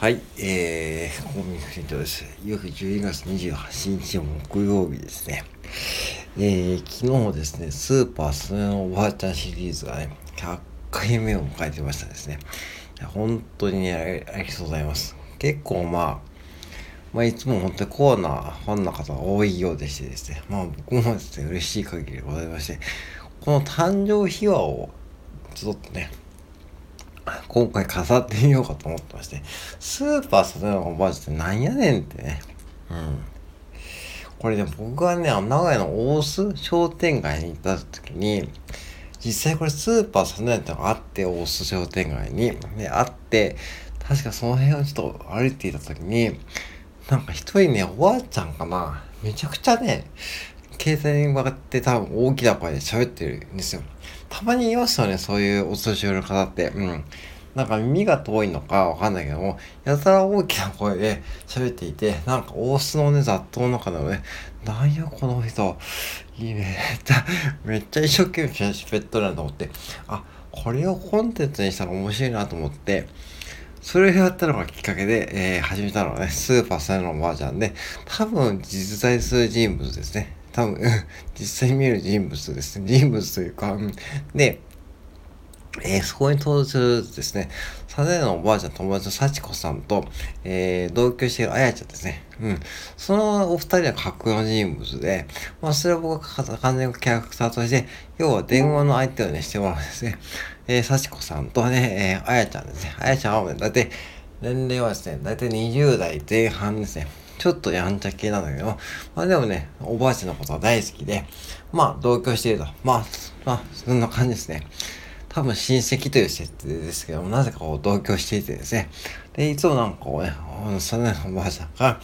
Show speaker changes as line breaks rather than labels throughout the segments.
はい、えー、コンビニフリントです。よく12月28日木曜日ですね。えー、昨日ですね、スーパースネのおばあちゃんシリーズがね、100回目を迎えてましたですね。本当にねありがとうございます。結構まあ、まあ、いつも本当にコアなファンの方が多いようでしてですね、まあ僕もですね、嬉しい限りでございまして、この誕生秘話をちょっとね、今回飾ってみようかと思ってまして、スーパーサテナのおばあちゃんってなんやねんってね。うん。これね、僕はね、名古屋の大須商店街に行った時に、実際これスーパーサテナってのがあって、大須商店街に。で、あって、確かその辺をちょっと歩いていた時に、なんか一人ね、おばあちゃんかな、めちゃくちゃね、携帯に向かって多分大きな声で喋ってるんですよ。たまにいますよね、そういうお年寄りの方って。うん。なんか耳が遠いのかわかんないけども、やたら大きな声で喋っていて、なんか大須のね、雑踏の中でもね、なんやこの人、いいね、めっちゃ一生懸命喋っとるなと思って、あ、これをコンテンツにしたら面白いなと思って、それをやったのがきっかけで、えー、始めたのはね、スーパーサイのおばあちゃんで、多分実在する人物ですね。多分、実際見える人物ですね。人物というか、で、えー、そこに登場するですね、サザエのおばあちゃん友達の幸子さんと、えー、同居しているあやちゃんですね。うん。そのお二人は架空の人物で、まあ、それは僕が完全にキャラクターとして、要は電話の相手をね、してもらうんですね。えー、幸子さんとね、えー、あやちゃんですね。あやちゃんは、だいたい、年齢はですね、だいたい20代前半ですね。ちょっとやんちゃ系なんだけど、まあでもね、おばあちゃんのことは大好きで、まあ同居していると。まあ、まあ、そんな感じですね。多分親戚という設定ですけども、なぜかこう同居していてですね。で、いつもなんかこうね、その、おばあちゃんが、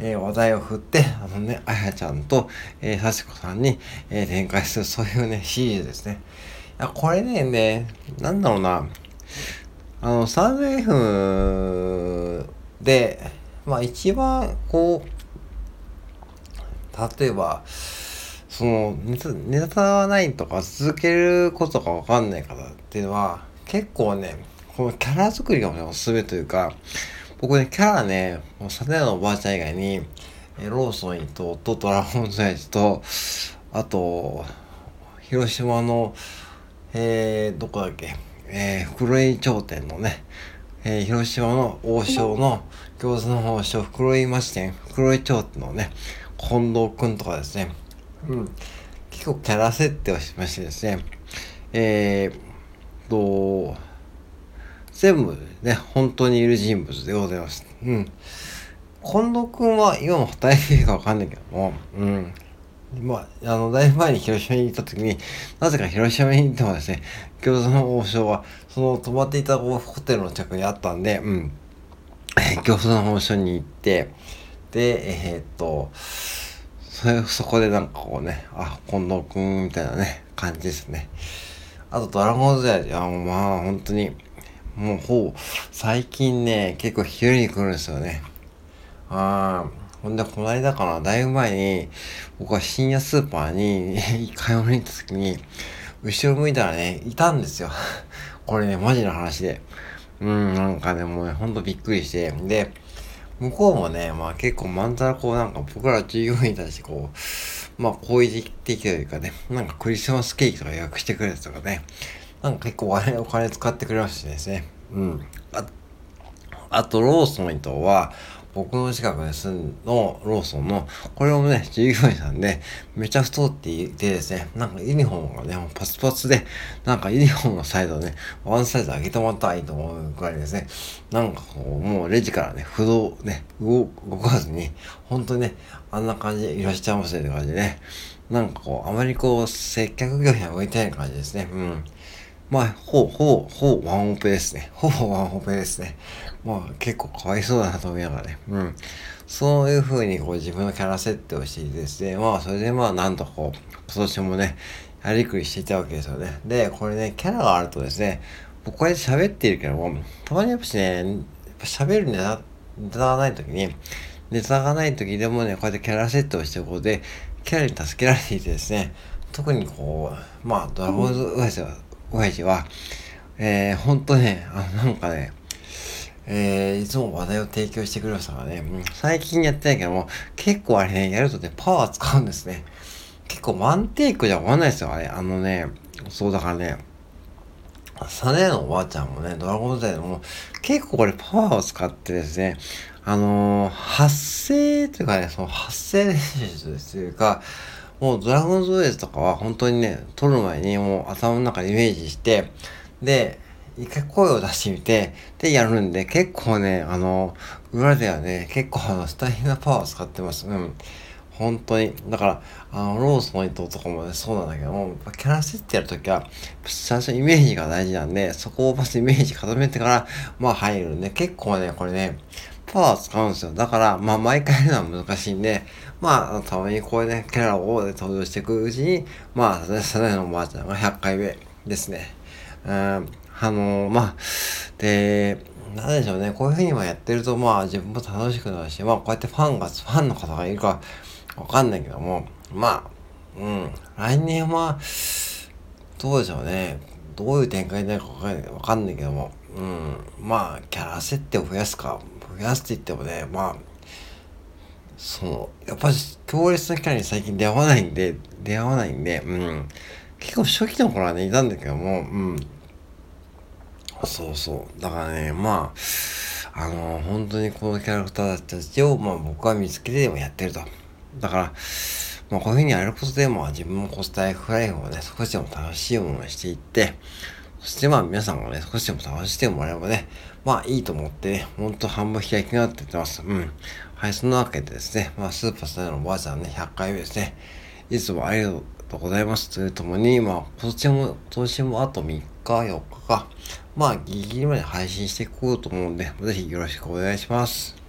えー、話題を振って、あのね、あやちゃんと、えー、さしこさんに、えー、展開する、そういうね、シリーズですね。いや、これね、ね、なんだろうな、あの、サンド F で、まあ一番こう、例えば、そのネタ、ネタはないとか続けることがわかんない方っていうのは、結構ね、このキャラ作りが、おすすめというか、僕ね、キャラね、もうサテのおばあちゃん以外に、えローソン伊藤とドラゴンズエイジと、あと、広島の、えー、どこだっけ、えー、黒井頂点のね、えー、広島の王将の餃子の王将袋井町店、袋井町のね、近藤くんとかですね、うん、結構キャラ設定をしましてですね、えー、と、全部ね、本当にいる人物でございます。うん。近藤くんは今も働いているかわかんないけども、うん。まあ、あの、だいぶ前に広島に行った時に、なぜか広島に行ってもですね、餃子の王将は、その泊まっていたホテルの近くにあったんで、うん。餃子の王将に行って、で、えー、っと、それ、そこでなんかこうね、あ、近藤くんみたいなね、感じですね。あと、ドラゴンズや、いや、まあ、本当に、もう、ほう、最近ね、結構昼に来るんですよね。ああ、ほんで、この間かな、だいぶ前に、僕は深夜スーパーに 買い物に行った時に、後ろ向いたらね、いたんですよ。これね、マジな話で。うん、なんかね、もうね、ほんとびっくりして。で、向こうもね、まあ結構まんざらこうなんか僕ら従業員に対してこう、まあ好意的というかね、なんかクリスマスケーキとか予約してくれるとかね、なんか結構お金お金使ってくれましてですね。うん。ああと、ローソン伊藤は、僕の近くに住んのローソンの、これもね、従業員さんで、めちゃ太っていてですね、なんかユニフォームがね、パツパツで、なんかユニフォームのサイドね、ワンサイズ上げてもらったらいいと思うくらいですね、なんかこう、もうレジからね、不動ね、動かずに、本当にね、あんな感じでいらっしゃいませって感じでね、なんかこう、あまりこう、接客業には向いてない感じですね、うん。まあ、ほう、ほう、ほう、ワンオペですね。ほぼワンオペですね。まあ、結構かわいそうだなと思いながらね。うん。そういう風にこう自分のキャラ設定をしていてですね、まあ、それでまあ、なんとこう、今年もね、やりくりしていたわけですよね。で、これね、キャラがあるとですね、僕こうやって喋っているけども、たまにやっぱしね、喋るネタ、ネタがない時に、ネタがない時でもね、こうやってキャラ設定をしておことで、キャラに助けられていてですね、特にこう、まあ、ドラゴンズウエスは親父は、えー、ほんとね、あの、なんかね、えー、いつも話題を提供してくれましたからね、最近やってないけども、結構あれね、やるとね、パワー使うんですね。結構ワンテイクじゃ終わんないですよ、あれ。あのね、そうだからね、サネのおばあちゃんもね、ドラゴンズデーでも結構これパワーを使ってですね、あのー、発声というかね、その発声練習というか、もうドラゴンズエーズとかは本当にね、撮る前にもう頭の中でイメージして、で、一回声を出してみて、で、やるんで、結構ね、あの、裏ではね、結構あの、スタイナパワーを使ってます。うん。本当に。だから、あの、ロースの糸とかもね、そうなんだけども、キャラ設定やるときは、最初イメージが大事なんで、そこをまずイメージ固めてから、まあ入るんで、結構ね、これね、パワー使うんですよ。だから、まあ、毎回やるのは難しいんで、まあ、たまにこういうね、キャラを、登場していくうちに、まあ、サナのおばあちゃんが100回目ですね。うん、あのー、まあ、で、なんでしょうね、こういうふうにやってると、まあ、自分も楽しくなるし、まあ、こうやってファンが、ファンの方がいるか、わかんないけども、まあ、うん、来年は、どうでしょうね。どういう展開になるかわかんないけども、うん、まあ、キャラ設定を増やすか、増やすって言ってもね、まあ、その、やっぱり強烈なキャラに最近出会わないんで、出会わないんで、うん。結構初期の頃はね、いたんだけども、うん。そうそう。だからね、まあ、あの、本当にこのキャラクターたちを、まあ僕は見つけてでもやってると。だから、まあこういうふうにやることで、まあ自分もコスタイフライフをね、少しでも楽しいものにしていって、そしてまあ皆さんがね、少しでも楽しんでもらえばね、まあいいと思ってね、ほんと半分開きになって言ってます。うん。はい、そんなわけでですね、まあスーパースターのおばあちゃんね、100回目ですね。いつもありがとうございますというともに、まあ今年も、今年もあと3日、4日か、まあギリギリまで配信していこうと思うんで、ぜひよろしくお願いします。